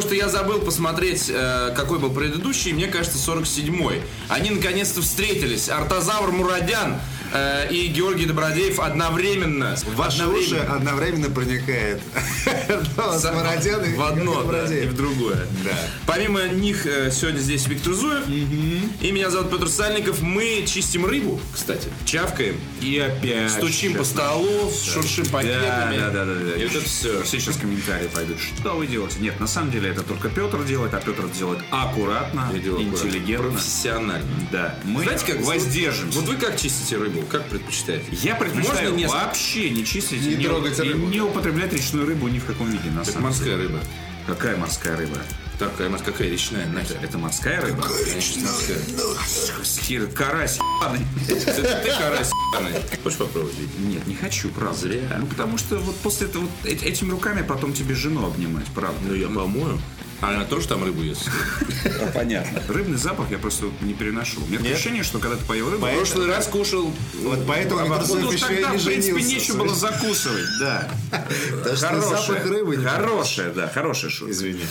Потому что я забыл посмотреть, э, какой был предыдущий, мне кажется, 47-й. Они наконец-то встретились. Артазавр Мурадян э, и Георгий Добродеев одновременно. В Ваши уши одновременно проникает. За- в одно, да, и в другое. Да. Помимо них э, сегодня здесь Виктор Зуев. И меня зовут Петр Сальников. Мы чистим рыбу, кстати, чавкаем. И опять. Стучим по столу, шуршим пакетами. да, да, да, да. И вот это все. Все сейчас комментарии пойдут. Что вы делаете? Нет, на самом деле это только Петр делает, а Петр делает аккуратно, интеллигентно. Профессионально. Да. Мы Знаете, как воздержимся. Вот вы как чистите рыбу? Как предпочитаете? Я предпочитаю Можно вообще не чистить, Не трогать и рыбу. не употреблять речную рыбу ни в каком виде, на Это морская деле. рыба. Какая морская рыба? Такая, какая речная, нахер. Это морская рыба? Конечно, морская. Скир- Карась, ты карась. Хочешь попробовать? Нет, не хочу, правда. Зря. Ну, потому что вот после этого, этими руками потом тебе жену обнимать, правда. Ну, я помою. А она тоже там рыбу ест? Понятно. Рыбный запах я просто не переношу. У меня такое ощущение, что когда ты поел рыбу, В прошлый раз кушал... Вот поэтому еще и тогда, не в принципе, нечего было закусывать, да. Хорошая, запах рыбы хорошая, да, хорошая шутка. Извини.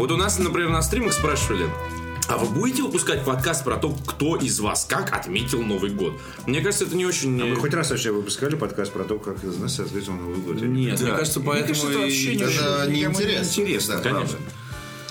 Вот у нас, например, на стримах спрашивали, а вы будете выпускать подкаст про то, кто из вас как отметил Новый год? Мне кажется, это не очень... Вы хоть раз вообще выпускали подкаст про то, как из нас ответил Новый год? Нет, мне кажется, поэтому кажется, это вообще не- Это никому неинтересно. неинтересно, Да, правда. Конечно.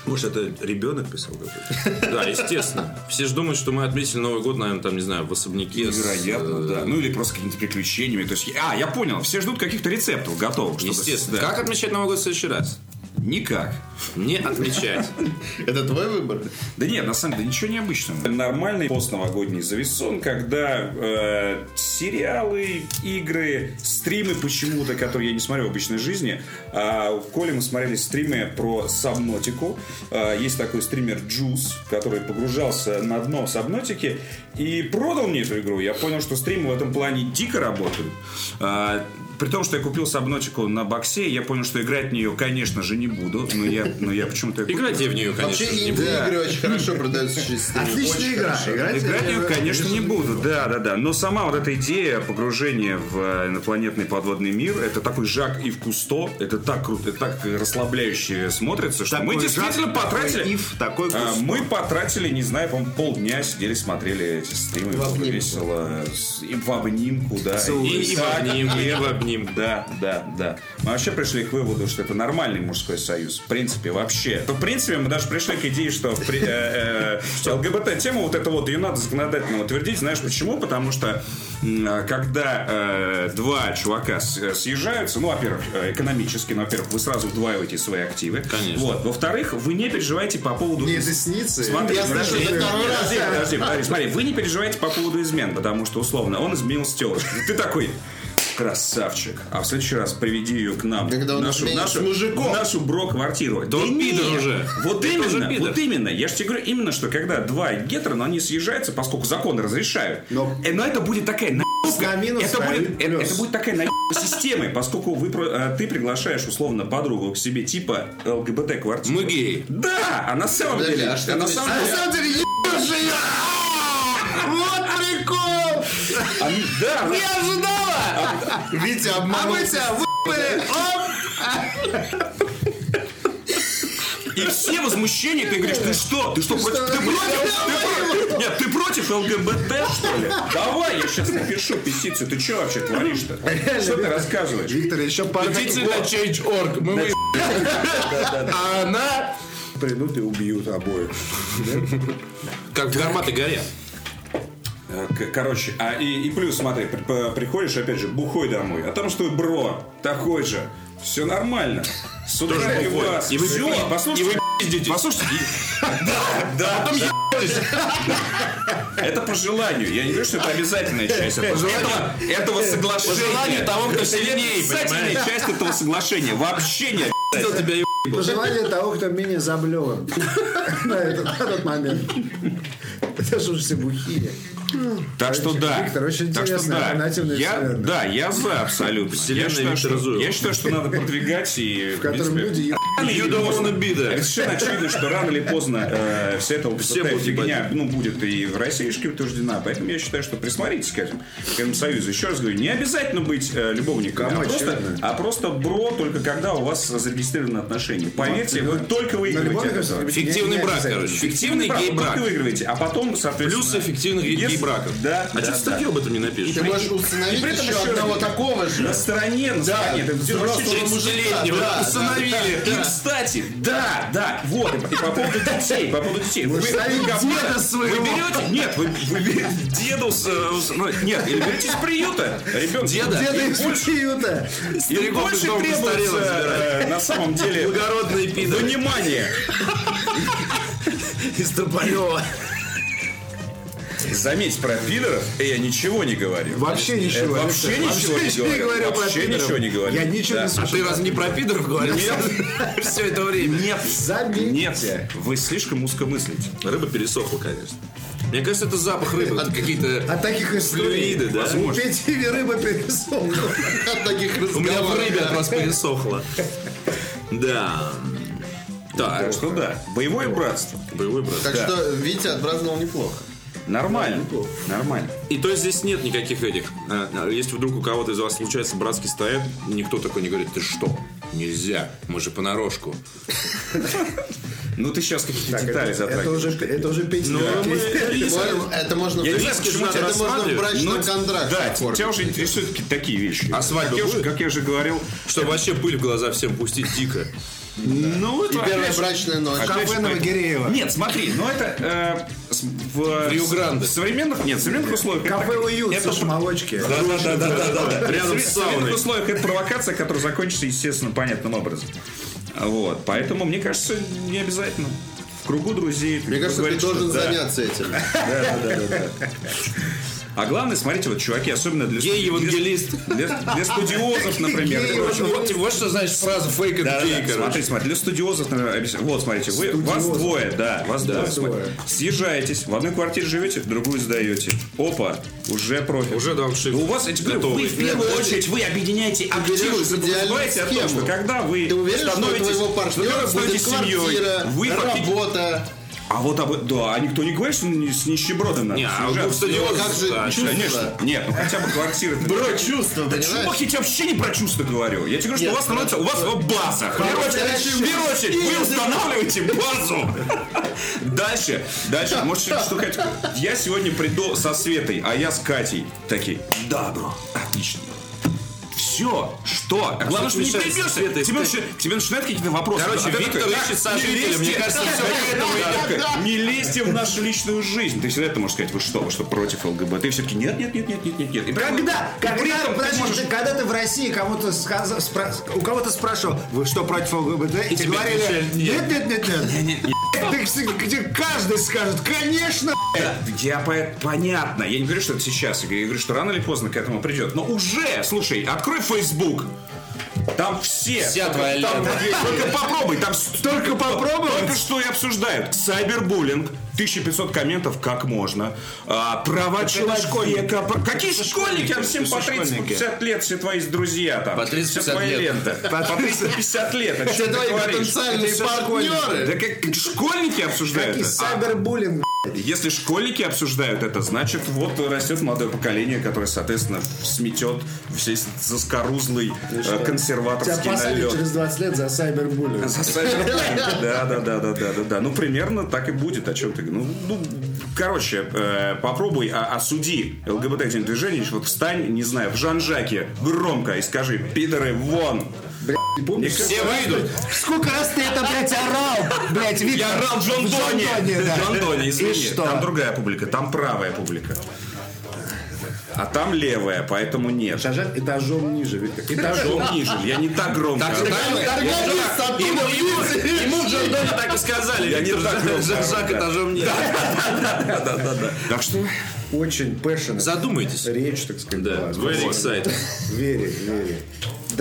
Может, это ребенок писал какой-то? Да, естественно. Все же думают, что мы отметили Новый год, наверное, там, не знаю, в особняке. Вероятно, э, да. Ну или просто какими-то приключениями. То есть, а, я понял, все ждут каких-то рецептов готовых. чтобы- Естественно. да. Как отмечать Новый год в следующий раз? Никак. Не отмечать. Это твой выбор? Да нет, на самом деле ничего необычного. Нормальный постновогодний зависон, когда э, сериалы, игры, стримы почему-то, которые я не смотрю в обычной жизни. А в Коле мы смотрели стримы про Сабнотику. А, есть такой стример Juice, который погружался на дно Сабнотики и продал мне эту игру. Я понял, что стримы в этом плане дико работают. А, при том, что я купил Сабнотику на боксе, я понял, что играть в нее, конечно же, не буду. Но я, но я почему-то... купил. Играйте в нее, конечно. Вообще же, не инди-игры очень хорошо продаются через. Отличная игра. Играть Играть в я- нее, конечно, не буду, да, да, да. Но сама вот эта идея погружения в э, инопланетный подводный мир, это такой Жак и в Кусто, это так круто, это так расслабляюще смотрится, что мы действительно потратили... Такой а. Мы потратили, не знаю, по-моему, полдня сидели, смотрели эти стримы, было весело. И в обнимку, да. И в обнимку, обнимку. Да, да, да. Мы вообще пришли к выводу, что это нормальный мужской союз. В принципе, вообще. В принципе, мы даже пришли к идее, что э, э, ЛГБТ-тему вот это вот ее надо законодательно утвердить. Знаешь почему? Потому что а, когда э, два чувака съезжаются, ну, во-первых, экономически, ну, во-первых, вы сразу удваиваете свои активы. Конечно. Вот. Во-вторых, вы не переживаете по поводу... Мне это снится. Смотри, Я подожди, слышу, подожди, подожди, подожди, подожди, смотри, вы не переживаете по поводу измен, потому что, условно, он изменил с телочкой. Ты такой, красавчик. А в следующий раз приведи ее к нам. Когда он нашу, нашу, мужиком. в нашу бро-квартиру. Да он нет. пидор уже. Вот уже именно, пидор. вот именно. Я же тебе говорю, именно, что когда два гетера, но они съезжаются, поскольку законы разрешают. Но- Э, но это будет такая на минус, это, а будет, и это, это будет такая наебка системой, поскольку вы, про- э, ты приглашаешь условно подругу к себе типа ЛГБТ-квартиру. Мы геи. Да, а на самом Подожди, деле, а что а на а деле- на самом деле ебешь ее! Вот прикол! а, да, Не ожидала! Витя А обманул. мы тебя! И все возмущения, ты говоришь, ты что? Ты что, против? Ты против? Ты против? Нет, ты против ЛГБТ, что ли? Давай, я сейчас напишу петицию. Ты что вообще творишь-то? Что ты рассказываешь? Виктор, еще пару Петиция на Change.org. Мы вы... А она... придут и убьют обоих. Как гарматы горят. Э, Короче, а и, и плюс, смотри, при- по- приходишь, опять же, бухой домой, а там что бро, такой же, все нормально. С утра Тоже бухой. пивас, И вы всё, пи- послушайте, и вы пиздитесь. послушайте, и- да, да, потом Это по желанию. Я не говорю, что это обязательная часть этого, этого соглашения. По желанию того, кто Это сильнее, обязательная часть этого соглашения. Вообще не Видел тебя еб- Пожелание того, кто менее заблеван на этот, момент. Это же уже все бухие. Так что да. Виктор, очень так что да. Я, вселенная. да, я за абсолютно. Вселенная я, считаю, что, я считаю, что надо продвигать и... В котором люди еб- You don't wanna be there. Это совершенно очевидно, что рано или поздно э, вся эта Все фигня ну, будет и в России утверждена. Поэтому я считаю, что присмотритесь к этому, к этому союзу. Еще раз говорю, не обязательно быть э, любовником, а просто, а просто бро только когда у вас зарегистрированы отношения. Поверьте, вы только выигрываете. Фиктивный брак, короче. Фиктивный гей-брак. только выигрываете, а потом, соответственно... Плюсы фиктивных гей- гей-браков. Да, А да, что да. статью об этом не напишешь? Ты можешь установить при этом еще одного такого же. На стороне, на Да, стороне. Это взрослого вообще мужика, 30-летнего да, установили. И, кстати, да, да, вот, и по поводу детей, по поводу детей. Вы, деда своего. вы берете, нет, вы, вы берете деду, с, с- ну, нет, или берете из приюта ребенка. Деда? Деда из приюта. Стариков больше требуется, э, на самом деле, Благородные пидоры внимание. из Тополева. Заметь, про пидоров я ничего не говорю. Вообще Э, ничего. Вообще ничего не говорю. Вообще ничего не говорю. Я ничего не А слышал. ты разве не про пидоров говорил? Все это время. Нет, Заметьте. нет, вы слишком узко мыслите. Рыба пересохла, конечно. Мне кажется, это запах рыбы. Это какие-то От таких историй. флюиды, да? У Пети рыба пересохла. От таких У меня в разговоров. рыбе просто пересохло. Да. Так Так, что да, боевое братство. боевой брат. Так что Витя отпраздновал неплохо. Нормально. Нормально. И то есть здесь нет никаких этих. а, а, Если вдруг у кого-то из вас случается братский стоят, никто такой не говорит, ты что? Нельзя, мы же понарошку. Ну ты сейчас какие-то Так, детали это, это затрагиваешь. уже, это уже. Ну, мы- Можно- Это можно, Я не в- знаю, почему это можно в брачном Ну, контракте. Да, оформить. тебя уже интересуют такие вещи. А свадьба как я, будет? как я уже говорил, Чтобы вообще пыль в глаза всем пустить дико. Ну это И первая брачная ночь. Кафе Новогиреево. Нет, смотри, но это э, с- в, Рио-Гранде. в современных нет, в современных условиях это Кафе так- уют, это Саша Молочки. Рядом в с современных сауной. условиях это провокация, которая закончится, естественно, понятным образом. Вот, поэтому, мне кажется, не обязательно. В кругу друзей. Мне кажется, ты должен да. заняться этим. А главное, смотрите, вот чуваки, особенно для, Гей-евангелист. для, для студиозов, например. Очень- Вот, вот что значит фраза фейк Да, да, гей, да. Смотрите, смотрите, для студиозов, например, вот, смотрите, вы, вас двое, да, вас двое. двое. Смотрите. Съезжаетесь, в одной квартире живете, в другую сдаете. Опа, уже профиль. Уже дауншифт. У вас, эти, Готовый. вы в первую очередь, вы объединяете активы, забываете о том, что когда вы Ты уверен, становитесь, твоего что когда партнера вы становитесь будет семьей, квартира, вы работа? А вот об, да, а никто не говорит, что не- с нищебродом надо Не, а у съезжаться. двух стадионов, Как же да, чувство? Конечно. Нет, ну хотя бы квартира. Бро, чувство, Да понимаешь? чувак, я тебе вообще не про чувства говорю. Я тебе говорю, что у вас становится, у вас база. В первую очередь вы устанавливаете базу. Дальше, дальше, может, что хотите. Я сегодня приду со Светой, а я с Катей. Такие, да, бро, отлично. Все, что? А главное, что не. Светой К тебе, начи- к тебе начинают какие-то вопросы. Короче, А ты Виктор ищет «Так, сожителя. не лезьте». Мне кажется, такой, Не лезьте в нашу личную жизнь. Ты всегда это можешь сказать, вы что, вы что, против ЛГБТ? Все-таки нет, нет, нет, нет, нет, нет, Когда, когда, подожди, можешь- когда ты в России кому-то у кого-то спрашивал, вы что, против ЛГБТ? И тебе говорили, нет, нет, нет, нет. Ты, где каждый скажет, конечно, Я по- понятно. Я не говорю, что это сейчас. Я говорю, что рано или поздно к этому придет. Но уже, слушай, открой Facebook. Там все. Вся твоя там, лента. Только попробуй. Там только попробуй. Только что и обсуждают. Сайбербуллинг. 1500 комментов, как можно. А, права человека. Про- Какие школьники? А всем по 30-50 лет, все твои друзья там. По Вся 30-50 твоя лет. лента. По 30-50 лет. Все твои потенциальные партнеры. Да как школьники обсуждают это? А- сайбербуллинг. если школьники обсуждают это, значит, вот растет молодое поколение, которое, соответственно, сметет все заскорузлый э, Тебя консерваторский посадят налет. через 20 лет за сайбербуллинг. За. Да, да, да, да, да, да, да. Ну, примерно так и будет. О чем ты? Ну, ну короче, э, попробуй а, осуди ЛГБТ движение, вот встань, не знаю, в Жан-Жаке громко и скажи, пидоры, вон. Помнишь? Все выйдут. Сколько раз ты это, блядь, орал? Блядь, Виктор. Я орал Джон Донни. Да. Джон Донни, извини. И что? Там другая публика, там правая публика. А там левая, поэтому нет. Этажом, этажом ниже, Виктор. Этажом ниже. Я не так громко. Так, так, Ему, в Джордане так и сказали. Я не так громко Жак ору, да. этажом нет. Так что Очень passionate. Задумайтесь. Речь, так сказать, Да, very excited. Вери, вери.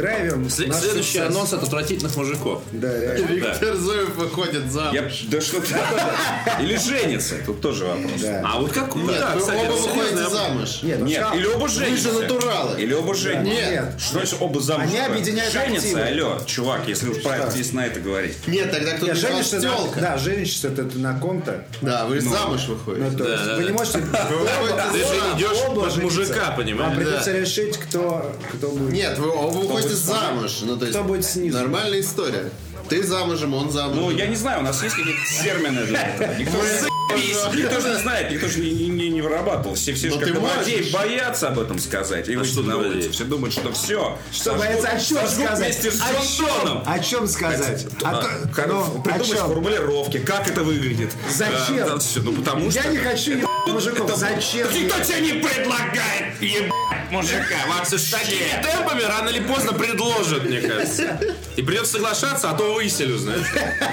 След- наш Следующий сукцесс. анонс от отвратительных мужиков. Да, реально. Виктор Зуев выходит замуж. Я, да что ты? Или женится, тут тоже вопрос. Да. А вот как? Нет, да, вы кстати, оба выходите замуж. Нет, ну, Нет, или оба Вы же женятся. натуралы. Или оба женятся. Нет. Что значит оба замуж? Они объединяют Женятся, активы. алло, чувак, если уж правильно здесь на это говорить. Нет, тогда кто-то женишься, на, тёлка. да, женишься это на ком-то. Да, вы замуж Ну, выходите. то есть да, вы да. не можете... Ты же идешь под мужика, Вам понимаешь? придется решить, кто, кто будет. Нет, вы оба выходите замуж. Ну, то есть, Кто будет снизу? Нормальная история. Ты замужем, он замужем. Ну, я не знаю, у нас есть какие-то термины для этого. Никто же никто же не знает, никто же не, не- не- не вырабатывал. Все, все же Но как ты можешь. боятся об этом сказать. И выйти что на улицу. Все думают, что все. Что боятся о чем сказать? вместе с О чем? О чем сказать? О то- Как- ну, о Придумать чем? формулировки, как это выглядит. Зачем? Да, да, всё, ну, потому что... Я не хочу ебать мужиков. Зачем? Никто тебе не предлагает ебать мужика. Макс, с такими темпами рано или поздно предложат, мне кажется. И придется соглашаться, а то выселю, знаешь.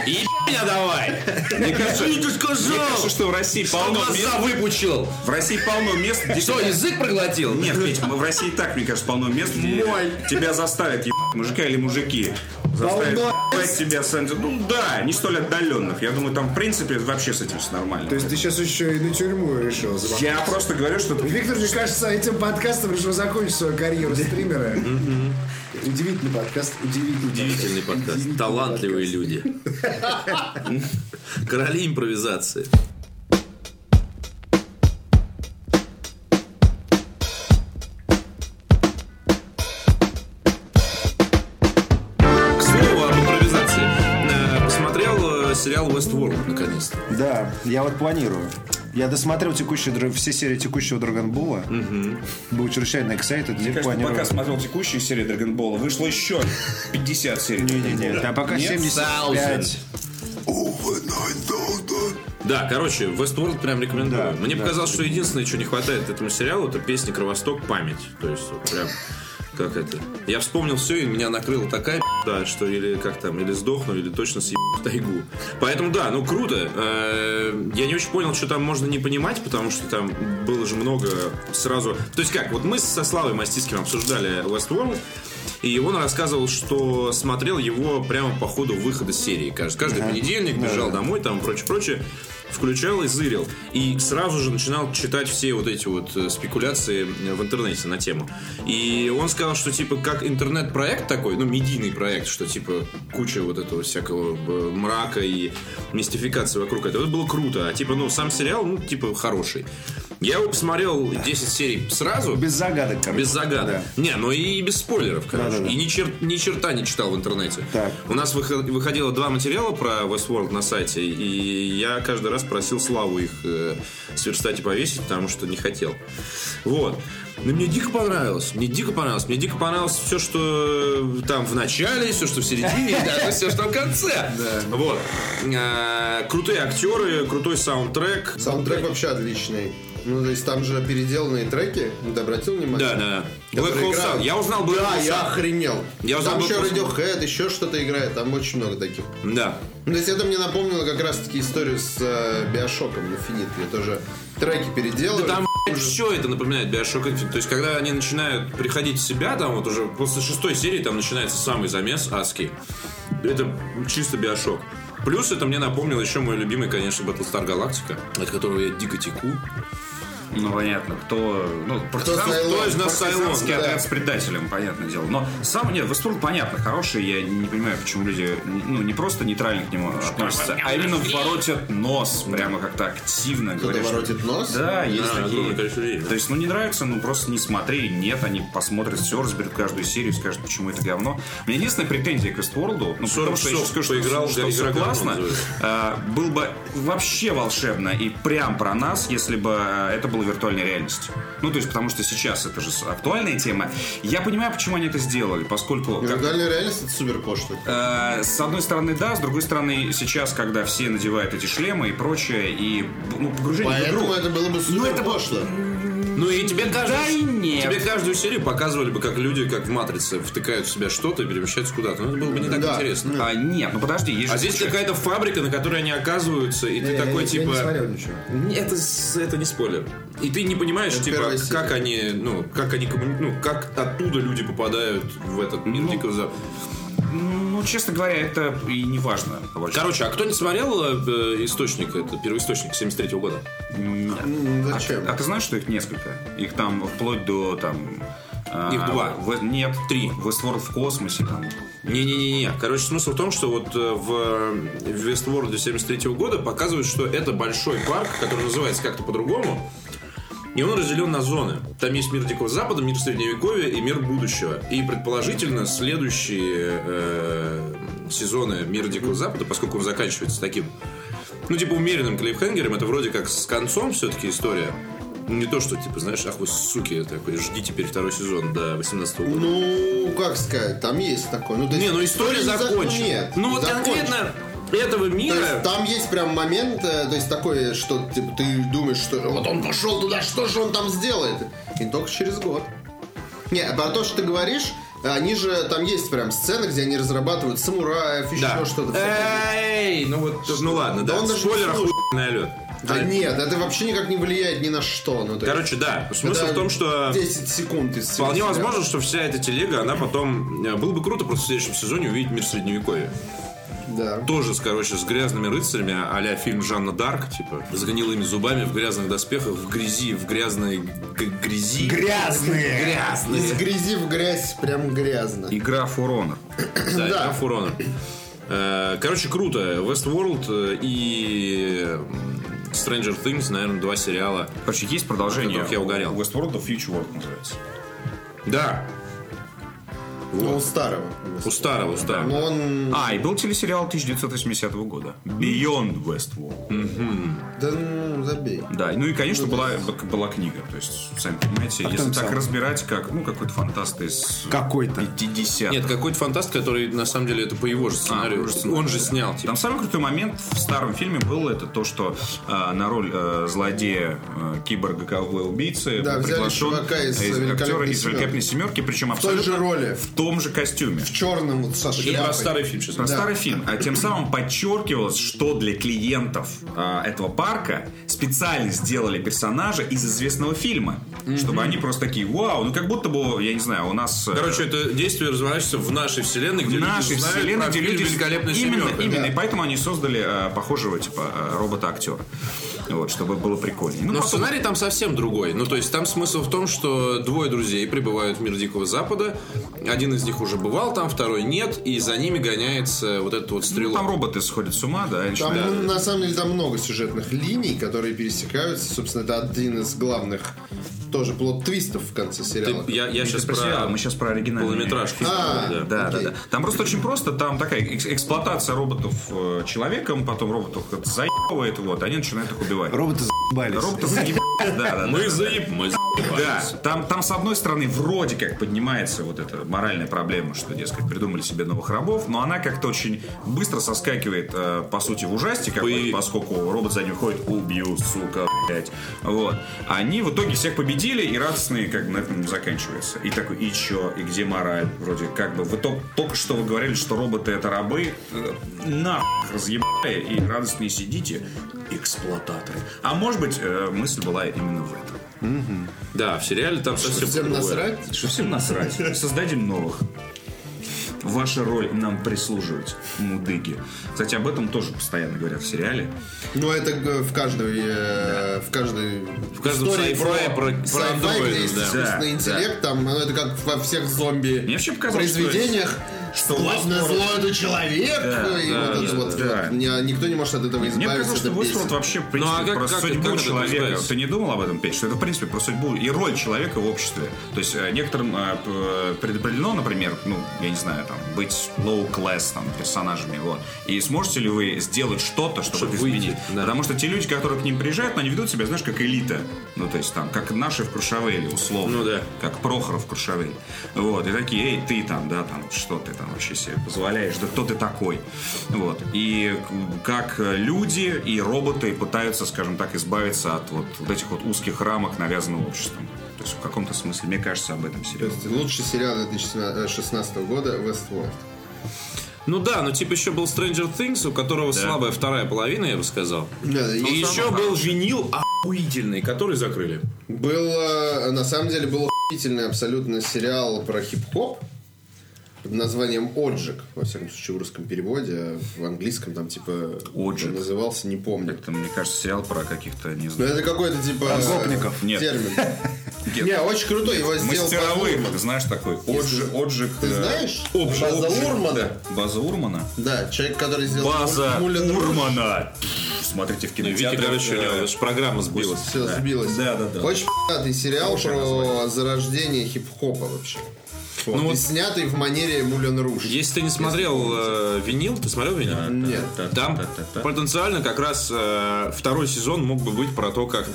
И меня давай. Мне кажется, Что сказал? мне кажется, что в России Что полно мест. глаза выпучил? В России полно мест, где... Что, язык проглотил? Нет, Петь, в России так, мне кажется, полно мест, где Мой. тебя заставят ебать мужика или мужики. Ебать тебя с... Ну да, не столь отдаленных. Я думаю, там, в принципе, вообще с этим все нормально. То есть ты сейчас еще и на тюрьму решил замахнуться? Я просто говорю, что... Виктор, мне кажется, этим подкастом решил закончить свою карьеру стримера. Удивительный подкаст. Удивительный, Удивительный подкаст. Удивительный Талантливые подкаст. люди. Короли импровизации. Посмотрел сериал Westworld наконец-то. Да, я вот планирую. Я досмотрел текущие, дра- все серии текущего Драгонбола. Был чрезвычайно excited. Мне кажется, планирую. пока смотрел текущую серию Драгонбола, вышло еще 50 серий. Не-не-не, а пока Нет? 75. Да, короче, Westworld прям рекомендую. Да, Мне да. показалось, что единственное, что не хватает этому сериалу, это песня «Кровосток. Память». То есть, вот прям, как это... Я вспомнил все, и меня накрыла такая да, что или как там, или сдохну, или точно съебу в тайгу. Поэтому, да, ну круто. Э, Я не очень понял, что там можно не понимать, потому что там было же много сразу... То есть как, вот мы со Славой Мастиским обсуждали Westworld, и он рассказывал, что смотрел его прямо по ходу выхода серии. Каждый, каждый понедельник бежал домой, там прочее, прочее. Включал и зырил. И сразу же начинал читать все вот эти вот э, спекуляции в интернете на тему. И он сказал, что типа как интернет-проект такой, ну, медийный проект, что типа куча вот этого всякого э, мрака и мистификации вокруг этого. Это было круто. А типа, ну, сам сериал, ну, типа, хороший. Я его посмотрел 10 серий сразу. Без загадок, короче. Без загадок. Не, ну и без спойлеров, короче. Да-да-да. И ни, чер- ни черта не читал в интернете. Так. У нас выход- выходило два материала про Westworld на сайте, и я каждый раз просил Славу их э, сверстать и повесить, потому что не хотел. Вот. Но мне дико понравилось. Мне дико понравилось. Мне дико понравилось все, что там в начале, все, что в середине, и даже все, что в конце. Вот. Э, Крутые актеры, крутой саундтрек. Саундтрек вообще отличный. Ну, то есть там же переделанные треки. Ты обратил внимание? Да, да, да. Black Hole. Sound. Я узнал Black Да, Hole я охренел. Я узнал там Black еще Hole. Radiohead, еще что-то играет. Там очень много таких. Да. Ну, То есть это мне напомнило как раз-таки историю с э, Биошоком Infinite, где тоже треки переделывают. Да там все это напоминает Bioshock Infinite. То есть, когда они начинают приходить в себя, там вот уже после шестой серии там начинается самый замес адский. Это чисто Bioshock. Плюс это мне напомнило еще мой любимый, конечно, Battlestar Galactica, от которого я дико теку. Ну, понятно, кто... Ну, партизан- Сайлон? Кто из нас партизанский Сайлон, да. отряд с предателем, понятное дело. Но сам, нет, Вестфорд понятно, хороший. Я не понимаю, почему люди ну, не просто нейтрально к нему относятся, а именно воротят нос. Прямо как-то активно. Кто-то говорят, что- воротит нос? Да, есть Да, такие. количество людей. То есть, ну, не нравится, ну, просто не смотри. Нет, они посмотрят все, разберут каждую серию, скажут, почему это говно. У меня единственная претензия к Westworld, ну, 40 потому что я сейчас скажу, что, поиграл, что игра все классно. А, Было бы вообще волшебно и прям про нас, если бы а, это было виртуальной реальностью. Ну, то есть, потому что сейчас это же актуальная тема. Я понимаю, почему они это сделали, поскольку... как- Виртуальная реальность это супер пошло. Э, С одной стороны, да, с другой стороны, сейчас, когда все надевают эти шлемы и прочее, и ну, погружение в игру... Поэтому это было бы супер это бы- пошло. Ну и тебе каждую, Да и нет. тебе каждую серию показывали бы, как люди, как в Матрице, втыкают в себя что-то и перемещаются куда-то. Ну, это было бы не так Да. интересно. А, нет, ну подожди, есть А здесь какая-то фабрика, на которой они оказываются, и ты Я- такой я- типа. Я не смотрел ничего. Не, Это, это не спойлер. И ты не понимаешь, Это типа, как они, ну, как они коммуни- ну, как оттуда люди попадают в этот мир Дикого Запада. Ну, честно говоря, это и не важно. Короче, а кто не смотрел э, источник, это первоисточник 73 года? М, Зачем? А ты знаешь, что их несколько? Их там вплоть до там... а, Их два. в- нет, Три. Westworld в космосе там. Не-не-не-не. Короче, смысл в том, что вот э, в, в Westworld 73 года показывают, что это большой парк, который называется как-то по-другому. И он разделен на зоны. Там есть мир Дикого Запада, мир Средневековья и мир будущего. И предположительно следующие э, сезоны мира Дикого Запада, поскольку он заканчивается таким, ну типа умеренным клиффхенгером, это вроде как с концом все-таки история. Не то, что, типа, знаешь, ах вы суки, такой, жди теперь второй сезон до 18 года. Ну, как сказать, там есть такое. Ну, есть Не, ну история за- закончена. Нет, ну вот закончена. конкретно этого То мира... есть там есть прям момент, э, то есть такое, что типа, ты думаешь, что вот он пошел туда, что же он там сделает? И только через год. Не, про то, что ты говоришь, они же, там есть прям сцены, где они разрабатывают самураев, еще Да. что-то. Эй, ну вот, ну ладно, Да да, он спойлер охуенный лед. Да нет, это вообще никак не влияет ни на что. Ну, есть, Короче, да, смысл это в том, что 10 секунд из вполне сериала. возможно, что вся эта телега, она потом... э, Было бы круто просто в следующем сезоне увидеть мир Средневековья. Да. Тоже, с, короче, с грязными рыцарями, а фильм Жанна Дарк, типа, с гнилыми зубами, в грязных доспехах, в грязи, в грязной г- грязи. Грязные! Грязные. Из грязи в грязь прям грязно. Игра Honor. Да, Да. игра Honor. Э, Короче, круто. Westworld и Stranger Things, наверное, два сериала. Короче, есть продолжение. Я угорел. Westworld of Future World называется. Да, Ну, у старого. у старого, у старого. Но он... А, и был телесериал 1980 года. Beyond Westworld. Да ну, забей. Да, ну и, конечно, была, была книга. То есть, сами понимаете, если там так сам? разбирать, как, ну, какой-то фантаст из Какой-то. 50 Нет, какой-то фантаст, который на самом деле это по его же сценарию. же сценарию, Он же да. снял, типа. Там самый крутой момент в старом фильме был это то, что э, на роль э, злодея э, киборга ковбоя убийцы Да, был взяли приглашен чувака из «Великолепной актера из семерки». великолепной семерки, причем В той абсолютно же роли. в том же костюме. В черном вот со И про шляпой. старый фильм сейчас. Про старый фильм. А тем самым подчеркивалось, что для клиентов а, этого парка специально сделали персонажа из известного фильма. Чтобы они просто такие, вау, ну как будто бы, я не знаю, у нас... э, Короче, это действие разворачивается в нашей вселенной, где в нашей люди знают вселенной, про где фильм люди... «Великолепная именно, семерка». именно. Да. И поэтому они создали э, похожего, типа, э, робота-актера. Вот, чтобы было прикольнее. Ну, Но потом- сценарий там совсем другой. Ну, то есть там смысл в том, что двое друзей прибывают в мир Дикого Запада. Один из них уже бывал там, второй нет. И за ними гоняется вот этот вот Ну, стрелок. там роботы сходят с ума, да, Там, ну, на самом деле, там много сюжетных линий, которые пересекаются. Собственно, это один из главных тоже плод-твистов в конце сериала. Ты- я, я сейчас про сериал, мы сейчас про оригинальный. полнометражку. А, да. Да, да, да. Там просто очень просто, там такая экс- эксплуатация роботов э, человеком, потом роботов заебывает, вот, они начинают их убивать. Роботы заебались. Роботов заебывают, да, да, Мы да. заеб... Мы Да, заебались. там, там с одной стороны вроде как поднимается вот эта моральная проблема, что, дескать, придумали себе новых рабов, но она как-то очень быстро соскакивает, э, по сути, в ужастик, Вы- поскольку робот за ним ходит, убью, сука, блядь. Вот. Они в итоге всех победили, и радостные как бы на этом заканчивается. И такой, и чё, и где мораль? Вроде как бы, вы тол- только что вы говорили, что роботы это рабы, э, нахуй разъебали, и радостные сидите, эксплуататоры. А может быть, э, мысль была именно в этом. Да, в сериале там совсем Всем другое. насрать? Что всем насрать. Создадим новых. Ваша роль нам прислуживать, мудыги. Кстати, об этом тоже постоянно говорят в сериале. Ну, это э, в каждой... э, В каждой... В каждом sci-fi про- про где есть да. искусственный Да, интеллект, там, ну, это как во всех зомби Мне вообще показалось, что- произведениях. что Зло это человек. Да, и да, вот это да, вот, да. вот. Никто не может от этого Мне избавиться. кажется, что Westworld вообще, в принципе, Ну, а как- про как- судьбу как человека. Ты не думал об этом, Петь? Что это, в принципе, про судьбу и роль человека в обществе. То есть э, некоторым э, п- предопределено, например, ну, я не знаю, там, быть low-class там, персонажами, вот. И сможете ли вы сделать что-то, чтобы, Чтобы это выйти, изменить? да. Потому что те люди, которые к ним приезжают, ну, они ведут себя, знаешь, как элита. Ну, то есть, там, как наши в Куршавеле, условно. Ну, да. Как Прохоров в Куршавеле. Вот, и такие, эй, ты там, да, там, что ты там, там вообще себе позволяешь, да кто ты такой. Вот. И как люди и роботы пытаются, скажем так, избавиться от вот, вот этих вот узких рамок, навязанных обществом. То есть в каком-то смысле, мне кажется, об этом сериал. Лучший сериал 2016 года Westworld. Ну да, но типа еще был Stranger Things, у которого слабая вторая половина, я бы сказал. Да, И еще был винил охуительный, который закрыли. Был, э, на самом деле, был охуительный абсолютно сериал про хип-хоп под названием «Оджик», во всяком случае, в русском переводе, а в английском там, типа, «Оджик». назывался, не помню. Это, мне кажется, сериал про каких-то, не Ну, знаю, это какой-то, типа... Гопников. Нет. Термин. Не, очень крутой, его сделал Урман. знаешь, такой Оджи- Оджик. Ты знаешь? Обжиг. База Урмана? да. База Урмана. Да, человек, который сделал База Мулен. Урмана. Смотрите в Вики, кинотеатре. короче, же программа сбилась. Все, сбилось. Да, да, да. Очень пи***тый сериал про зарождение хип-хопа вообще. Вот. Ну вот- снятый в манере Мулен Руж. Если ты не смотрел э, винил, ты смотрел винил? Нет. Там Та-та-та-та-та. потенциально как раз э, второй сезон мог бы быть про то, как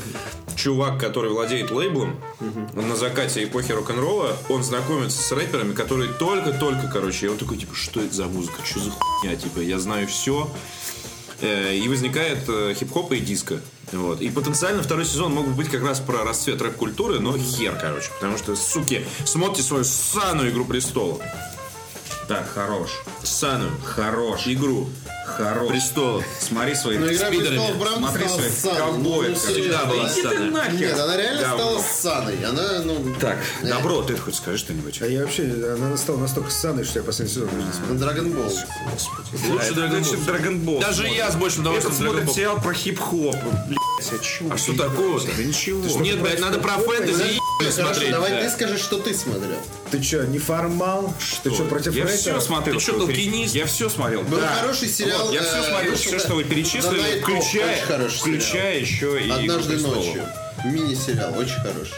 чувак, который владеет лейблом на закате эпохи рок-н-ролла, он знакомится с рэперами, которые только-только, короче, и он такой, типа, что это за музыка, что за хуйня, типа, я знаю все. И возникает э, хип-хоп и диско. Вот. И потенциально второй сезон мог бы быть как раз про расцвет рэп-культуры, но хер, короче. Потому что, суки, смотрите свою ссаную «Игру престолов». Так, хорош. Ссаную. Хорош. Игру Хорош. престолов. Смотри свои Ну, игра престолов, Смотри стала своих ссаной. ковбоев, всегда была нахер. Нет, она реально стала ссаной. Она, ну... Так, э, добро, ты хоть скажи что-нибудь. А я вообще, она стала настолько ссаной, что я последний сезон даже не смотрел. Dragon Ball. Лучше. Dragon Ball. Даже я с большим удовольствием Dragon смотрит сериал про хип-хоп. А? А что такого-то? Да ничего. Нет, блядь, надо про фэнтези смотреть. давай да. ты скажешь, что ты смотрел. Ты что, не формал? Ты что, против Я рэперов? все смотрел. Ты чё, что толкинист? Я все смотрел. Был да. хороший сериал, Вот, я э, все смотрел, вышел все, что вы перечислили, включая, включая еще и «Игру Однажды престолов». ночью. Мини-сериал, очень хороший.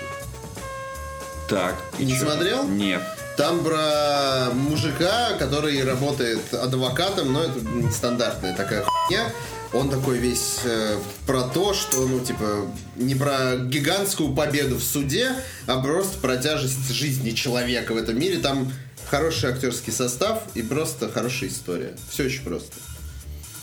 Так. и Не смотрел? Нет. Там про мужика, который работает адвокатом, но это стандартная такая хуйня. Он такой весь э, про то, что, ну, типа, не про гигантскую победу в суде, а просто про тяжесть жизни человека в этом мире. Там хороший актерский состав и просто хорошая история. Все очень просто.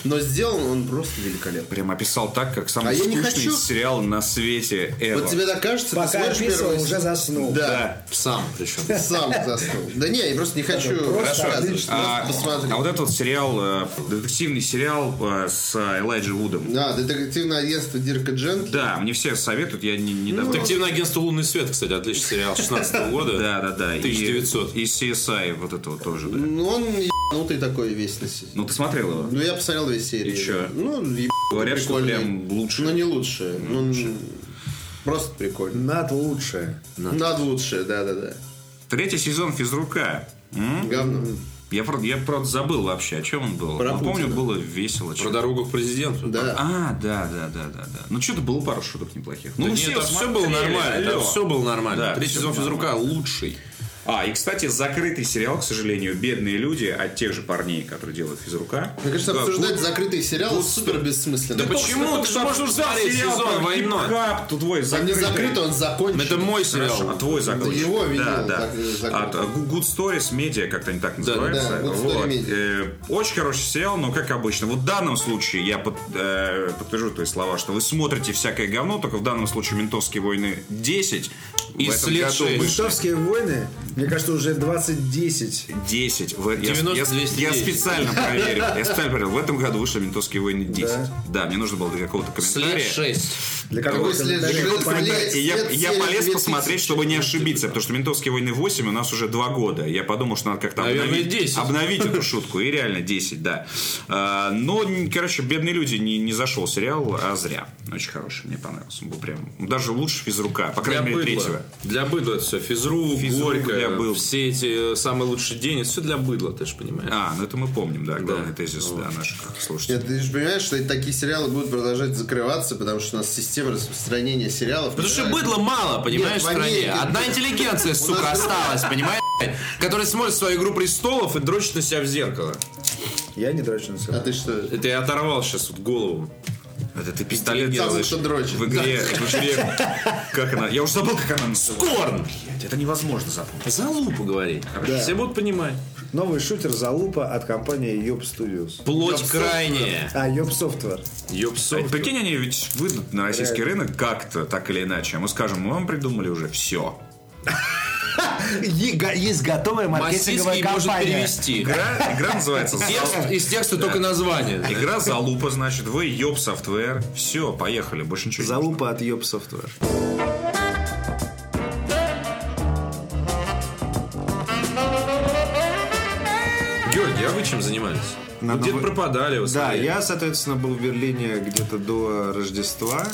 Но сделан он просто великолепно. Прям описал так, как самый А я не скучный хочу. сериал на свете ever. Вот тебе так кажется, Пока ты смотришь описывал, первый уже заснул. Да, Сам причем. сам заснул. Да не, я просто не хочу отлично. А, а вот этот вот сериал, э, детективный сериал э, с Элайджи Вудом. Да, детективное агентство Дирка Джентли. Да, мне все советуют, я не, не давно. Детективное агентство «Лунный свет», кстати, отличный сериал 16 года. Да, да, да. И- 1900. И, CSI вот это вот тоже, да. Ну, он ебанутый такой весь на себе. Ну, ты смотрел его? Ну, я посмотрел две серии. И чё? Ну, еб- Говорят, что прикольный. прям лучше. Ну, не лучше. Ну, просто прикольно. Над лучшее. Над лучшее, да-да-да. Третий сезон физрука. М? Говно. Я, правда, я правда забыл вообще, о чем он был. Про Но помню, было весело. Про дорогу к президенту. Да. А, да, да, да, да, да. Ну, что-то было пару шуток неплохих. Ну, Да все нет, все было нормально. все было нормально. Да, Третий сезон физрука лучший. А, и, кстати, закрытый сериал, к сожалению, «Бедные люди» от тех же парней, которые делают физрука. Мне кажется, Да, обсуждать вот- закрытый сериал супер бессмысленно. Да почему? Ты же можешь смотреть сезон «Войной». Хип-хап, тут твой Он не закрытый. закрытый, он закончен. Это мой сериал. Хорошо, а твой закрытый. Да его видел, Да, да. э, закрытый. От э, Good Stories Media, как-то они так называются. да, Good Story Вот. Media. Э, Очень хороший сериал, но как обычно. Вот в данном случае я под- э, подтвержу твои слова, что вы смотрите всякое говно, только в данном случае «Ментовские войны 10». И В этом «След году шесть». вышли Ментовские войны, мне кажется, уже 2010. 10. В- я- 90, я, 210. я специально проверил. Я специально проверил. В этом году вышли «Ментовские войны 10». Да, мне нужно было для какого-то След комментария. 6. Для какого-то след комментария. И я, След я полез 2000. посмотреть, чтобы не ошибиться, потому что «Ментовские войны 8» у нас уже два года. Я подумал, что надо как-то обновить, 10. обновить эту шутку. И реально 10, да. А, Но, короче, «Бедные люди» не, не зашел сериал, а зря. Очень хороший, мне понравился. Он был прям даже лучше физрука, по крайней мере, быдла. Для быдла это все. Физрук, Физрук Горько, для быдла. все эти э, «Самый лучший день», это все для быдла, ты же понимаешь. А, ну это мы помним, да, главный тезис Вот. да, наших слушателей. Нет, ты же понимаешь, что такие сериалы будут продолжать закрываться, потому что у нас система распространения сериалов... Потому что быдла мало, понимаешь, Нет, в стране. Америке- Одна интеллигенция, сука, осталась, понимаешь? Которая смотрит свою «Игру престолов» и дрочит на себя в зеркало. Я не дрочу на себя. А ты что? Это я оторвал сейчас вот голову. Это ты пистолет делаешь дрочит. в игре, в игре. Как она? Я уже забыл, как она называется. Корн! Это невозможно запомнить. За лупу говори. Все будут понимать. Новый шутер Залупа от компании Yop Studios. Плоть крайняя. А, Yop Software. А. Прикинь, они ведь выйдут на российский рынок как-то, так или иначе. А мы скажем, мы вам придумали уже все. Есть готовая маркетинговая компания. перевести. Игра, называется из текста только название. Игра Залупа, значит, вы Йоп Софтвер. Все, поехали, больше ничего. Залупа от Yop Software. Георгий, а вы чем занимались? Где-то пропадали. Да, я, соответственно, был в Берлине где-то до Рождества.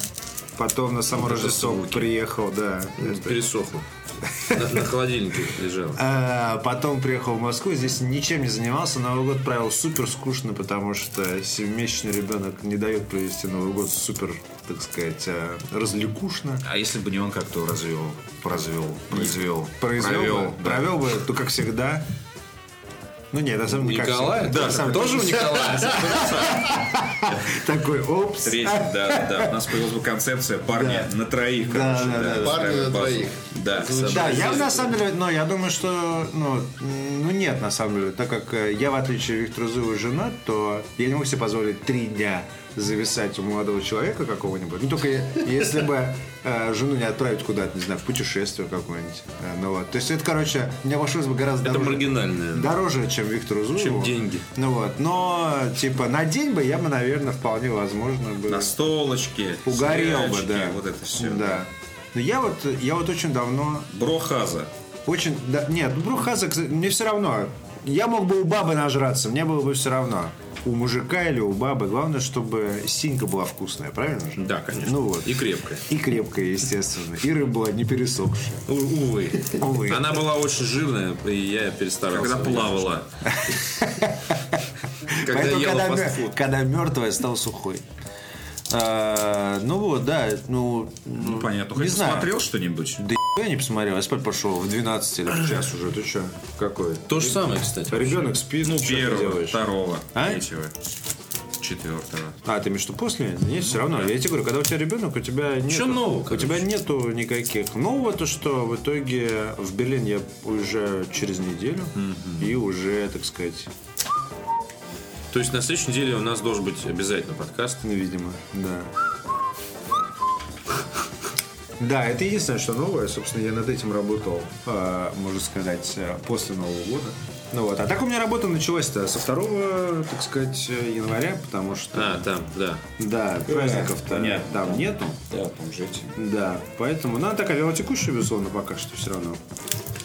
Потом на само Рождество приехал, да. Пересохло. На, на холодильнике лежал. А, Потом приехал в Москву, здесь ничем не занимался. Новый год провел супер скучно, потому что семимесячный ребенок не дает провести Новый год супер, так сказать, а, развлекушно. А если бы не он как-то развел, развел, произвел, Произвел провел, да. провел бы, то как всегда. Ну нет, на самом деле, Николай? Да, самом тоже у Николая? Такой, опс. Третий, да, да. У нас появилась бы концепция парни на троих, Да, да, да. Парни на троих. Да. Да, я на самом деле, но я думаю, что, ну, ну нет, на самом деле, так как э, я, в отличие от Виктора Зуева, женат, то я не могу себе позволить три дня зависать у молодого человека какого-нибудь. Ну, только если бы э, жену не отправить куда-то, не знаю, в путешествие какое-нибудь. Э, ну вот. То есть это, короче, мне обошлось бы гораздо Это дороже. маргинальное. Дороже, чем Виктору Зуеву. Чем деньги. Ну вот. Но, типа, на день бы я бы, наверное, вполне возможно бы... На столочке, Угорел бы, свечки, да. Вот это все. Да. Но я вот, я вот очень давно Брохаза. очень, да, нет, ну, Брухаза, кстати, мне все равно. Я мог бы у бабы нажраться, мне было бы все равно. У мужика или у бабы. Главное, чтобы синька была вкусная, правильно же? Да, конечно. Ну вот. И крепкая. И крепкая, естественно. И рыба была не пересохшая. У- Увы. Увы. Она была очень жирная, и я перестарался. Когда плавала. Когда Поэтому, ела когда, когда мертвая, стал сухой. А, ну вот, да, ну, Ну, понятно. Не Хоть знаю. смотрел что-нибудь? да я не посмотрел, я спать пошел в 12 или в час уже, ты что? Какой? То же самое, кстати. Ребенок спит, ну, что ты Первого, делаешь? второго, А? третьего, четвертого. А, ты имеешь в виду после? Нет, все равно. Я тебе говорю, когда у тебя ребенок, у тебя нет. Чё нового, У короче? тебя нету никаких. Нового то, что в итоге в Берлин я уезжаю через неделю. И уже, так сказать, То есть на следующей неделе у нас должен быть обязательно подкаст. ну, видимо, да. Да, это единственное, что новое. Собственно, я над этим работал, а, можно сказать, э, после Нового года. Ну вот. А так у меня работа началась-то со 2, так сказать, января, потому что, А, там, да. да, праздников-то понятно. там нету. Да, там жить. Да, поэтому, ну, она такая вялотекущая, безусловно, пока что все равно.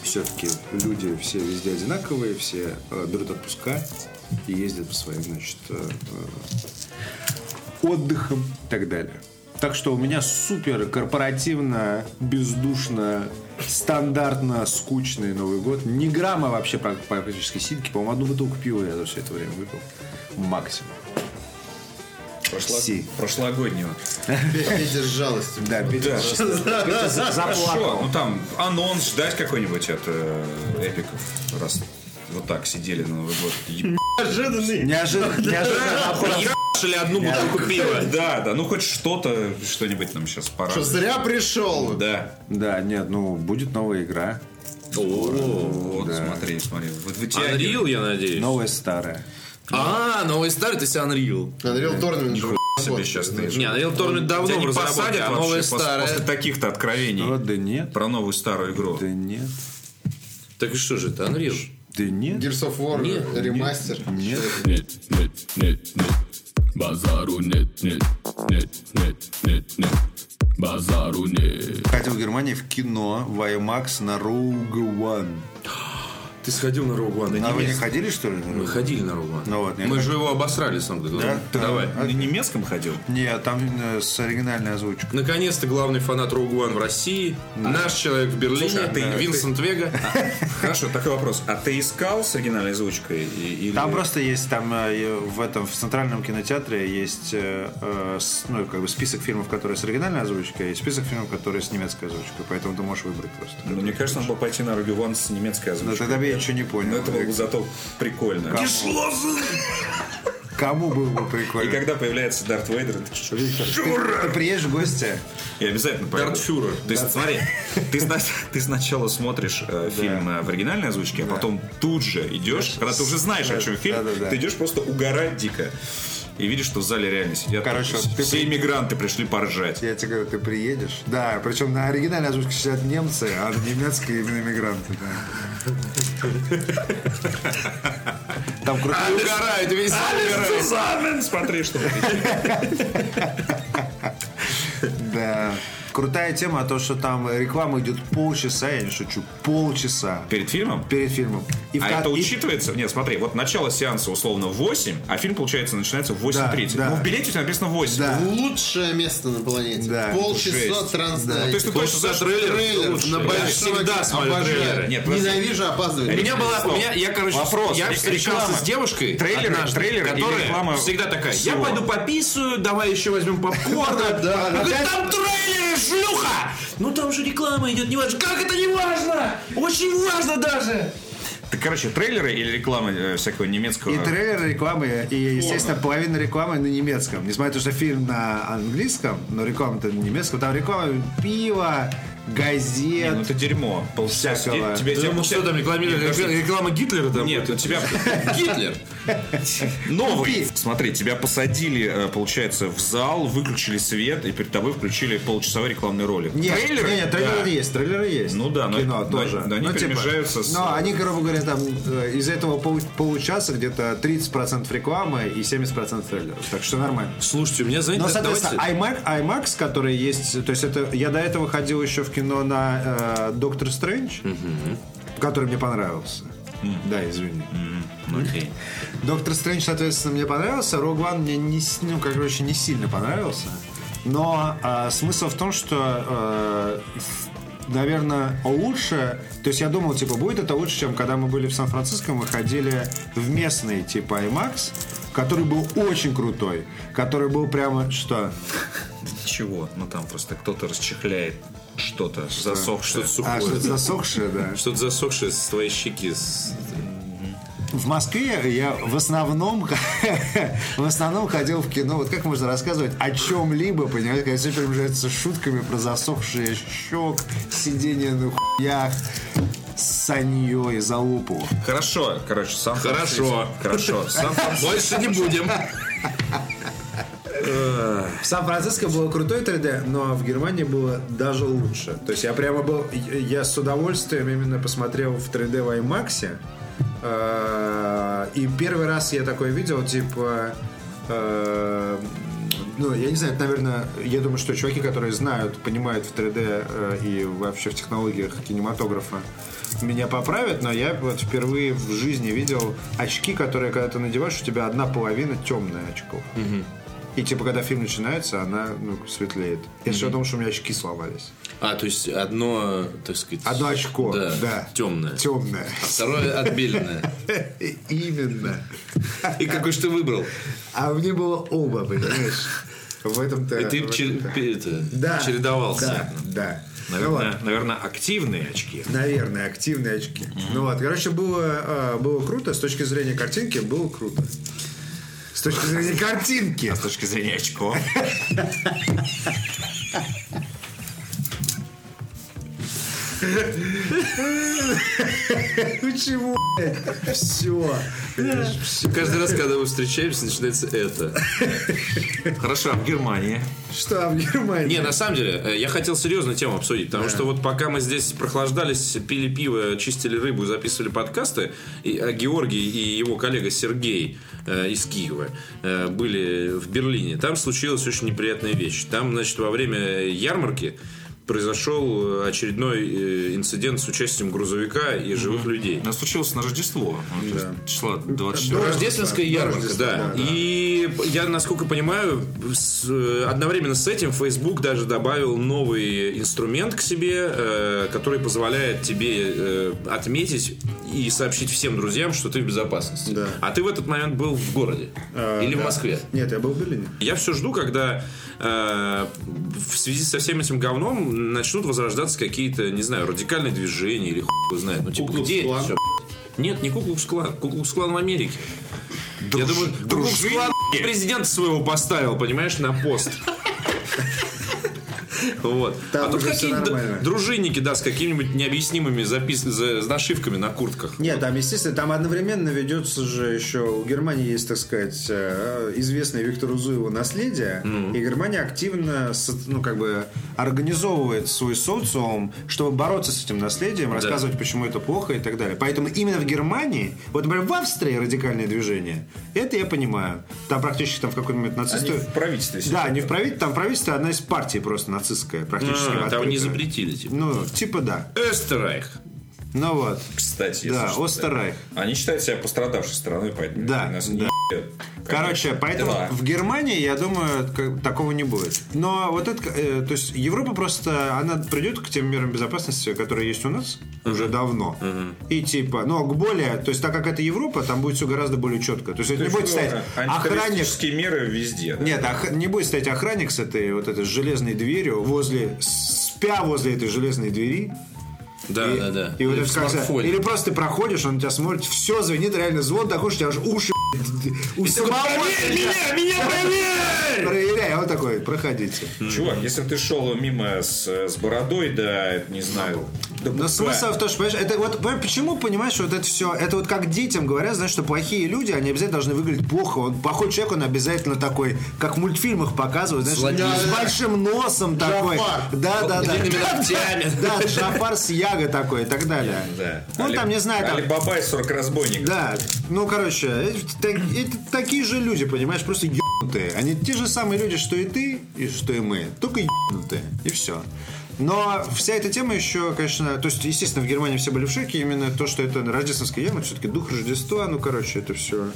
Все-таки люди все везде одинаковые, все э, берут отпуска и ездят по своим, значит, э, э, отдыхам и так далее. Так что у меня супер корпоративно, бездушно, стандартно скучный Новый год. Ни грамма вообще прак- практически синьки. По-моему, одну бутылку пива я за все это время выпил. Максимум. Прошла... Си. Прошлогоднего. Петя с жалостью. Да, Петя, Хорошо, заплакал. ну там анонс ждать какой-нибудь от э, эпиков, раз вот так сидели на Новый год. Неожиданный. Неожиданно, неожиданно. Ебашили одну бутылку пива. Да, да, ну хоть что-то, что-нибудь нам сейчас пора. Что, зря пришел. Да. Да, нет, ну будет новая игра. О, Вот, смотри, смотри. Unreal, я надеюсь. Новая старая. А, новый старый, то есть Unreal. Unreal Tournament. себе сейчас ты. Не, Unreal Tournament давно не разработке, посадят а новая после, старая. после таких-то откровений да нет, про новую старую игру. да нет, Так и что же это, Unreal? Да нет. Gears of War Нет, ремастер. Нет. нет, нет, нет, нет. Базару нет, нет, нет, нет, нет, нет. Базару нет. Хотел в Германии в кино в IMAX на Rogue One. Ты сходил на Rogue One? А вы не ходили, что ли? Мы ходили на Rogue One. Ну вот, Мы же его обосрали, сам ты Да? Давай. А- На немецком ходил? Нет, там э, с оригинальной озвучкой. Наконец-то главный фанат Rogue One в России. Наш человек в Берлине. Слушай, а ты- Винсент Вега. Хорошо, такой вопрос. А ты искал с оригинальной озвучкой? Или- Там просто есть там э, в этом в центральном кинотеатре есть э, с- ну как бы список фильмов, которые с оригинальной озвучкой, и список фильмов, которые с немецкой озвучкой. Поэтому ты можешь выбрать просто. Ну, мне кажется, надо было пойти на Rogue One с немецкой Но озвучкой. Я ничего не понял. Но это было бы зато прикольно. Кому было бы И прикольно? когда появляется Дарт Вейдер, ты Виктор, ты, ты приедешь в гости? Я обязательно поеду. Дартфюрер. То есть, смотри, ты, ты сначала смотришь э, фильм э, в оригинальной озвучке, а потом тут же идешь, когда ты уже знаешь, о чем фильм, ты идешь просто угорать дико. И видишь, что в зале реально сидят Короче, ты все при- иммигранты пришли поржать. Я тебе говорю, ты приедешь. Да, причем на оригинальной озвучке сидят немцы, а на немецкой именно иммигранты. Да. Там крутые... Угорают, весь. Сузанен, смотри, что Да. Крутая тема, то, что там реклама идет полчаса, я не шучу, полчаса Перед фильмом? перед фильмом. И в А ка- это и- учитывается? Нет, смотри, вот начало сеанса условно в 8, а фильм, получается, начинается в 8.30. Да, да. Ну, в билете у тебя написано 8. Да. Лучшее место на планете. Да. Полчаса Жесть. трансляции. То есть ты точно знаешь, трейлер, трейлер лучше. на Я большом всегда экране. смотрю трейлеры. Нет. Ненавижу опаздывать. У меня была, у меня, я, короче, Вопрос. я Ре- встречался реклама. с девушкой Трейлеры, однажды, трейлеры или которая реклама всегда такая, я пойду пописаю, давай еще возьмем. Да, говорит, там трейлеры, шлюха! Ну там же реклама идет, не важно. Как это не важно? Очень важно даже. Так, короче, трейлеры или реклама э, всякого немецкого? И трейлер рекламы, и, естественно, половина рекламы на немецком. Несмотря на то, что фильм на английском, но реклама-то на немецком. Там реклама пива, газет. Ну это дерьмо. Всякого. Тебе, Ты ему что там подожди. Реклама Гитлера там? Нет, у тебя Гитлер. новый. Смотри, тебя посадили, э, получается, в зал, выключили свет, и перед тобой включили полчасовой рекламный ролик. Нет, трейлеры? нет, нет, трейлеры Да. есть, трейлеры есть. Ну да, но кино тоже. но- они Ну, типа, перемежаются с- Но они, грубо говоря, там э, из этого пол- получаса где-то 30% рекламы и 70% трейлеров. Так что нормально. Слушайте, у меня, знаете, Но, соответственно, давайте- IMAX, IMAX, который есть, то есть это я до этого ходил еще в кино на э, Доктор Стрэндж, который мне понравился. Да, извини. Доктор Стрэндж, соответственно, мне понравился. Рог Ван мне не, ну, как короче, не сильно понравился. Но а, смысл в том, что, наверное, лучше... То есть я думал, типа, будет это лучше, чем когда мы были в Сан-Франциско, мы ходили в местный, типа, IMAX, который был очень крутой. Который был прямо... Что? Чего? Ну там просто кто-то расчехляет что-то, засохшее. Что-то А, сухое. что-то засохшее, да. Что-то засохшее с твоей щеки. с- В Москве я в основном в основном ходил в кино. Вот как можно рассказывать о чем-либо, понимаете, когда все перемежается шутками про засохшие щек, сидение на хуях, санье и залупу. Хорошо, короче, сам Хорошо. Хорошо. Сам Больше не будем. В Сан-Франциско было крутое 3D, но в Германии было даже лучше. То есть я прямо был, я с удовольствием именно посмотрел в 3D в IMAX. Э, И первый раз я такое видел, типа, э, ну, я не знаю, это, наверное, я думаю, что чуваки, которые знают, понимают в 3D э, и вообще в технологиях кинематографа, меня поправят, но я вот впервые в жизни видел очки, которые, когда ты надеваешь, у тебя одна половина темная очков. И типа, когда фильм начинается, она ну, светлеет. Я еще думал, что у меня очки сломались. А, то есть одно, так сказать... Одно очко, Да, да. темное. Темное. А второе отбеленное. Именно. И какой же ты выбрал? А мне было оба, понимаешь? В этом-то... И ты в чер- этом-то. пе- это, Да. чередовался. Да, да. Ну Наверное, вот, наверное, активные очки. наверное, активные очки. Ну вот, короче, было, а, было круто. С точки зрения картинки было круто. С точки зрения картинки. С точки зрения очков. Почему, блядь? Все. Каждый раз, когда мы встречаемся, начинается это. Хорошо, а в Германии. Что в Германии? Не, на самом деле, э, я хотел серьезную тему обсудить, потому что вот пока мы здесь прохлаждались, пили пиво, чистили рыбу и записывали подкасты, а Георгий и его коллега Сергей э, из Киева э, были в Берлине, там случилась очень неприятная вещь. Там, значит, во время ярмарки произошел очередной э, инцидент с участием грузовика и живых людей. У нас случилось на Рождество. Ну, есть Числа 24. Рождественская ярмарка, да. И я, насколько понимаю, с- э, одновременно с этим Facebook даже добавил новый инструмент к себе, э, который позволяет тебе э, отметить и сообщить всем друзьям, что ты в безопасности. Да. А ты в этот момент был в городе Э, или в да. Москве? Нет, я был в Берлине. Я все жду, когда э, в связи со всем этим говном начнут возрождаться какие-то, не знаю, радикальные движения или хуй знает. Ну, типа, где это всё? Нет, не Куклукс-клан. Куклукс-клан в Америке. Я думаю, Куклукс-клан Президента своего поставил, понимаешь, на пост. Вот. Там а тут какие-то дружинники, да, с какими-нибудь необъяснимыми запис... за- нашивками на куртках. Нет, там, естественно, там одновременно ведется же еще... У Германии есть, так сказать, э, известное Виктору Зуеву наследие. И Германия активно, ну, как бы, организовывает свой социум, чтобы бороться с этим наследием, рассказывать, почему это плохо и так далее. Поэтому именно в Германии, вот, например, в Австрии радикальное движение, это я понимаю. Там практически там в какой-то момент нацисты... Они в правительстве. Да, не в правительстве, там правительство одна из партий просто нацистская, практически. А, там не запретили, типа. Ну, типа да. Эстерайх. Ну вот. Кстати, Да, что. Остеррайх. Они считают себя пострадавшей стороной, поэтому Да, нас да. не. Короче, поэтому Да. в Германии, я думаю, такого не будет. Но вот это, э, то есть Европа просто, она придет к тем мерам безопасности, которые есть у нас уже давно. И типа, но к более, то есть так как это Европа, там будет все гораздо более четко. То есть это не будет стоять охранник. Меры везде. да. Нет, ох- не будет стоять охранник с этой вот этой железной дверью возле, спя возле этой железной двери. Да, и, да, да. И вот Или это как. Или просто ты проходишь, он на тебя смотрит, все звенит, реально звон такой, что у тебя аж уши у самого меня, меня проверь! Проверяй, он такой, проходите. Чувак, если ты шел мимо с, с бородой, да, не знаю. Да Но пука. смысл в том, что, понимаешь, это вот, почему, понимаешь, вот это все, это вот как детям говорят, знаешь, что плохие люди, они обязательно должны выглядеть плохо. Он, плохой человек, он обязательно такой, как в мультфильмах показывают, знаешь, Злодей. с большим носом такой. Да, да, да. Да, Джафар с Яго такой и так далее. Да. Ну, Али- там, не знаю, там... Алибаба и 40 разбойников. Да, ну, короче, это, это такие же люди, понимаешь, просто ебнутые. Они те же самые люди, что и ты, и что и мы, только ебнутые, и все. Но вся эта тема еще, конечно, то есть, естественно, в Германии все были в шоке, именно то, что это рождественская яма, все-таки дух Рождества, ну, короче, это все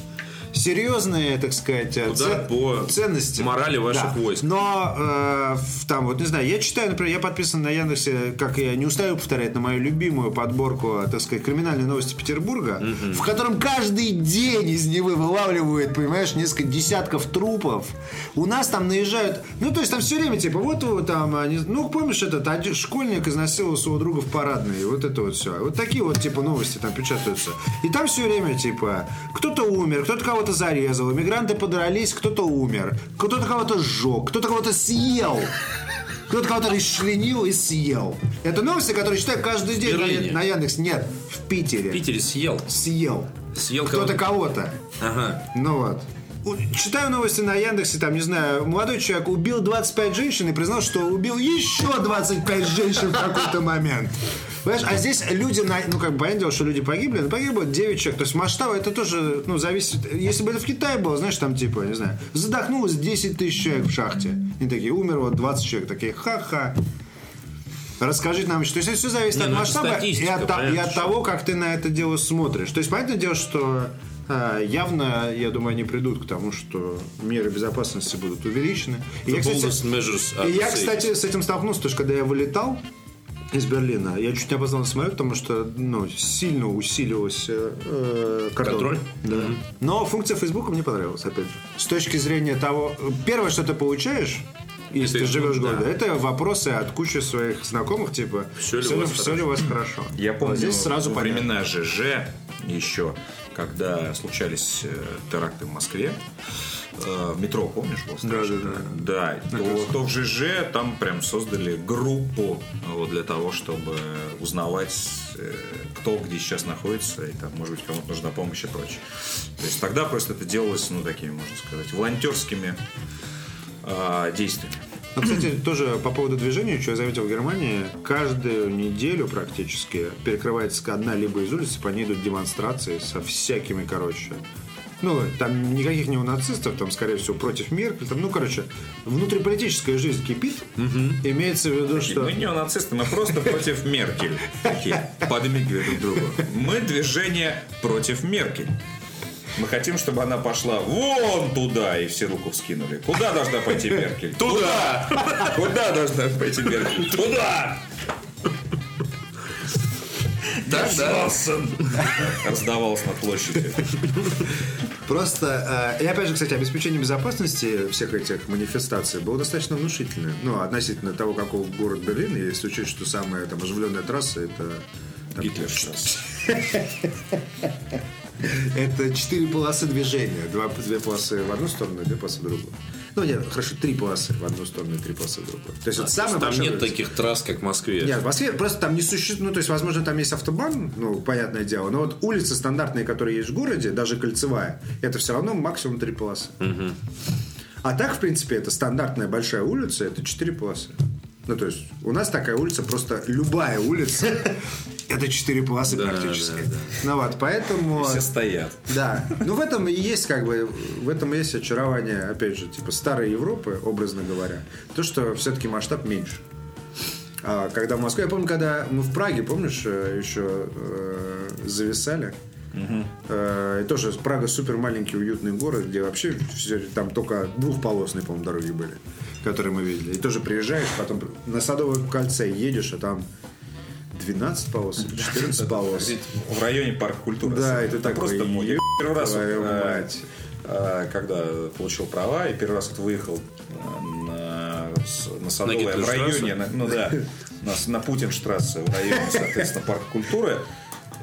серьезные, так сказать, Удар ц- по ценности. морали ваших войск. Но э, там, вот не знаю, я читаю, например, я подписан на Яндексе, как я не устаю повторять, на мою любимую подборку, так сказать, криминальные новости Петербурга, в котором каждый день из Невы вылавливают, понимаешь, несколько десятков трупов. У нас там наезжают, ну, то есть там все время, типа, вот там, они- ну, помнишь, этот один школьник изнасиловал своего друга в парадной, вот это вот все. Вот такие вот, типа, новости там печатаются. И там все время, типа, кто-то умер, кто-то кого-то зарезал, иммигранты подрались, кто-то умер, кто-то кого-то сжег, кто-то кого-то съел. Кто-то кого-то расчленил и съел. Это новости, которые читаю каждый день Берлине. на, Яндекс. Нет, в Питере. В Питере съел. Съел. Съел Кто-то кого-то. кого-то. Ага. Ну вот. Читаю новости на Яндексе, там, не знаю, молодой человек убил 25 женщин и признал, что убил еще 25 женщин в какой-то момент. Понимаешь, а здесь люди, на- ну, как бы, понятное дело, что люди погибли, но погибло 9 человек. То есть масштаб это тоже, ну, зависит. Если бы это в Китае было, знаешь, там, типа, не знаю, задохнулось 10 тысяч человек в шахте. И такие, умер вот 20 человек. Такие, ха-ха. Расскажите нам еще. То есть это все зависит Не, от ну масштаба и от, та- и понятно, от того, как ты на это дело смотришь. То есть, понятное дело, что а, явно, я думаю, они придут к тому, что меры безопасности будут увеличены. И я, кстати, и я, кстати, с этим столкнулся, потому что когда я вылетал из Берлина, я чуть не опоздал на самолет, потому что ну, сильно усилилась э, кордон. Контроль? Да. Но функция Фейсбука мне понравилась, опять же. С точки зрения того... Первое, что ты получаешь, если ты живешь в да. городе, это вопросы от кучи своих знакомых, типа, Всё ли у вас всё ли у вас хорошо. Я помню, Вот здесь сразу во понятно. времена ЖЖ еще, когда случались э, теракты в Москве, э, метро, помнишь, был страшно? Да, то, то в ЖЖ там прям создали группу вот, для того, чтобы узнавать, э, кто где сейчас находится, и там, может быть, кому-то нужна помощь и прочее. То есть тогда просто это делалось, ну, такими, можно сказать, волонтерскими э, действиями. Ну, кстати, тоже по поводу движения, что я заметил в Германии, каждую неделю практически перекрывается одна либо из улиц, по ней идут демонстрации со всякими, короче. Ну, там никаких неонацистов, там, скорее всего, против Меркель. Там, ну, короче, внутриполитическая жизнь кипит. Имеется в виду, что... Мы не нацисты, мы просто против Меркель. Такие, подмигивая друг другу. Мы движение против Меркель. Мы хотим, чтобы она пошла вон туда, и все руку вскинули. Куда должна пойти Меркель? Туда! Куда должна пойти Меркель? Туда! Да, да. Раздавалось на площади. Просто, э, и опять же, кстати, обеспечение безопасности всех этих манифестаций было достаточно внушительное. Ну, относительно того, каков город Берлин, если учесть, что самая там оживленная трасса, это... там, Гитлерштрассе. Это четыре полосы движения. Два, две полосы в одну сторону, две полосы в другую. Ну, нет, хорошо, три полосы в одну сторону и три полосы в другую. То есть это самое Там нет улица. таких трасс, как в Москве. Нет, в Москве просто там не существует, ну, то есть, возможно, там есть автобан, ну, понятное дело, но вот улицы стандартные, которые есть в городе, даже кольцевая, это все равно максимум три полосы. А так, в принципе, это стандартная большая улица, это четыре полосы. Ну, то есть, у нас такая улица, просто любая улица, это четыре полосы практически. Ну вот, поэтому... Все стоят. Да. Ну, в этом и есть, как бы, в этом и есть очарование, опять же, типа, старой Европы, образно говоря. То, что все-таки масштаб меньше. А когда в Москве, я помню, когда мы в Праге, помнишь, э, еще э, зависали. Э, и тоже Прага супер маленький уютный город, где вообще всё- там только двухполосные, по-моему, дороги были, которые мы видели. И тоже приезжаешь, потом на Садовое кольце едешь, а там 12 полос или 14 полос. В районе парка культуры. Да, Это такой, просто мой. Первый раз, э, э, когда получил права, и первый раз выехал э, на, на Садовое в районе, на- ну да, на, на Путинштрассе, в районе, соответственно, парка культуры.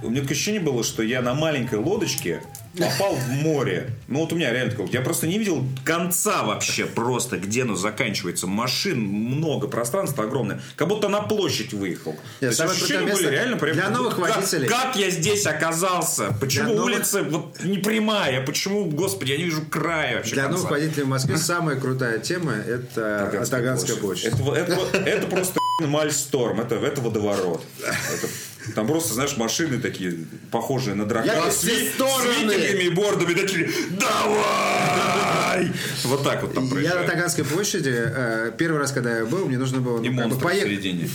У меня такое ощущение было, что я на маленькой лодочке попал в море. Ну вот у меня реально такое. Я просто не видел конца вообще просто, где оно заканчивается. Машин много, пространство огромное. Как будто на площадь выехал. То есть ощущения были реально прям... для новых как- водителей. Как я здесь оказался? Почему Для новых- улица вот не прямая? Почему, господи, я не вижу края вообще Для конца? новых водителей в Москве самая крутая тема – это Таганская площадь. Это, это, вот- это просто мальсторм, это, это водоворот. Это- там просто, знаешь, машины такие, похожие на дракона. С, с и бордами такие, давай! Вот так вот там Я на. Таганской площади, э, первый раз, когда я был, мне нужно было ну,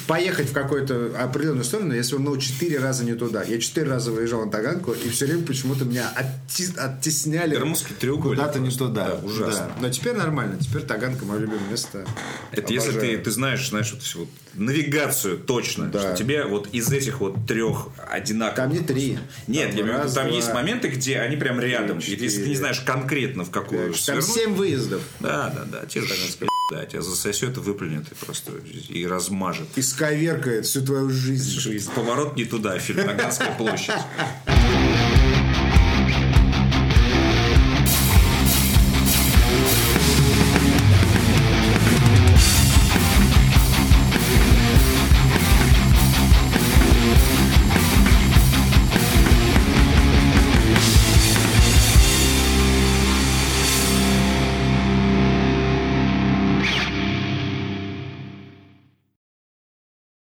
поехать в какую-то определенную сторону, я свернул четыре раза не туда. Я четыре раза выезжал на Таганку, и все время почему-то меня отти- оттесняли Бермудский треугольник куда-то не туда. Да, ужасно. Да. Но теперь нормально. Теперь Таганка мое любимое место. Это если ты, знаешь, знаешь, вот всю вот навигацию точно, Да. что тебе вот из этих вот трех одинаковых. Там не три. Нет, Там я имею в виду, раз, там два, есть моменты, где они прям рядом. три, И если ты не знаешь конкретно в какую Там свернуть, семь выездов. Да, да, да. Те же да, тебя засосет и выплюнет и просто и размажет. Исковеркает всю твою жизнь. Поворот не туда, фильм Таганская площадь.